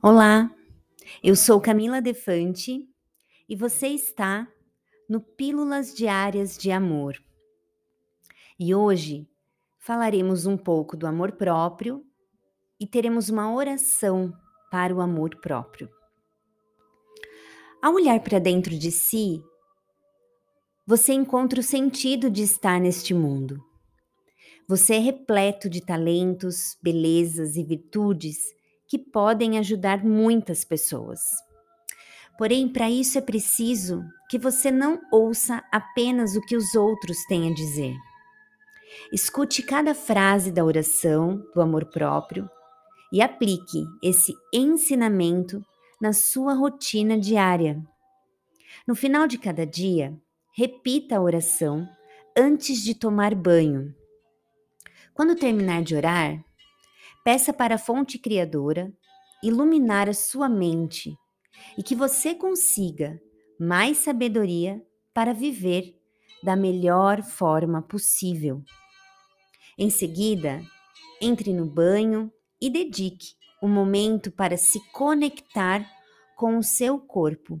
Olá, eu sou Camila Defante e você está no Pílulas Diárias de Amor. E hoje falaremos um pouco do amor próprio e teremos uma oração para o amor próprio. Ao olhar para dentro de si, você encontra o sentido de estar neste mundo. Você é repleto de talentos, belezas e virtudes que podem ajudar muitas pessoas. Porém, para isso é preciso que você não ouça apenas o que os outros têm a dizer. Escute cada frase da oração do amor próprio e aplique esse ensinamento na sua rotina diária. No final de cada dia, repita a oração antes de tomar banho. Quando terminar de orar, Peça para a fonte criadora iluminar a sua mente e que você consiga mais sabedoria para viver da melhor forma possível. Em seguida, entre no banho e dedique um momento para se conectar com o seu corpo.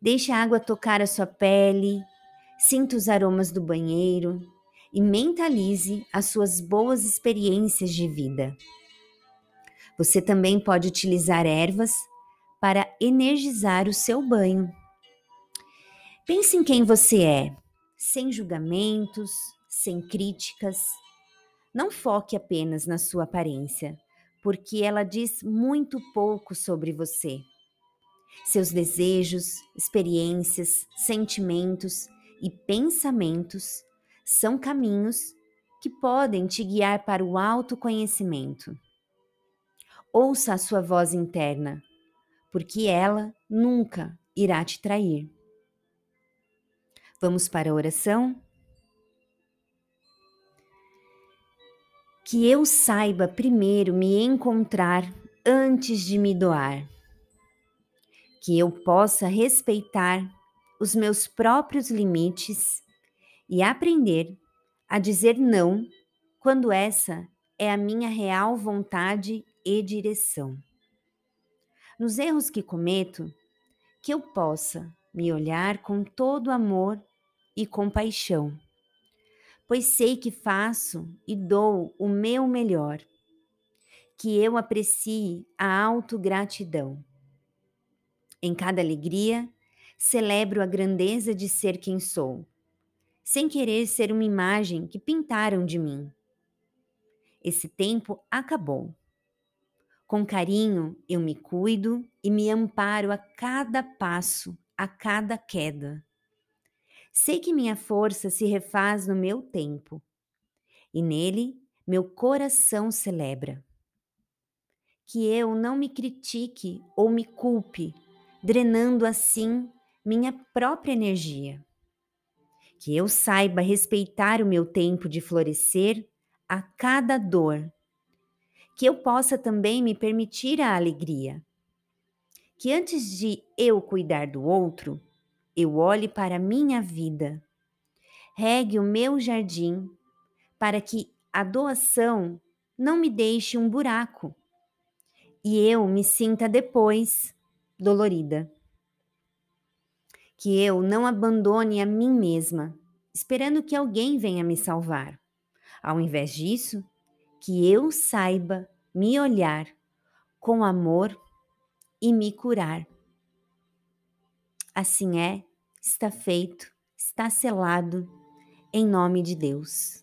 Deixe a água tocar a sua pele, sinta os aromas do banheiro, e mentalize as suas boas experiências de vida. Você também pode utilizar ervas para energizar o seu banho. Pense em quem você é, sem julgamentos, sem críticas. Não foque apenas na sua aparência, porque ela diz muito pouco sobre você. Seus desejos, experiências, sentimentos e pensamentos são caminhos que podem te guiar para o autoconhecimento. Ouça a sua voz interna, porque ela nunca irá te trair. Vamos para a oração? Que eu saiba primeiro me encontrar antes de me doar. Que eu possa respeitar os meus próprios limites e aprender a dizer não quando essa é a minha real vontade e direção. Nos erros que cometo, que eu possa me olhar com todo amor e compaixão, pois sei que faço e dou o meu melhor, que eu aprecie a autogratidão. Em cada alegria, celebro a grandeza de ser quem sou sem querer ser uma imagem que pintaram de mim. Esse tempo acabou. Com carinho, eu me cuido e me amparo a cada passo, a cada queda. Sei que minha força se refaz no meu tempo, e nele meu coração celebra. Que eu não me critique ou me culpe, drenando assim minha própria energia que eu saiba respeitar o meu tempo de florescer a cada dor, que eu possa também me permitir a alegria, que antes de eu cuidar do outro, eu olhe para a minha vida, regue o meu jardim, para que a doação não me deixe um buraco e eu me sinta depois dolorida que eu não abandone a mim mesma, esperando que alguém venha me salvar. Ao invés disso, que eu saiba me olhar com amor e me curar. Assim é, está feito, está selado, em nome de Deus.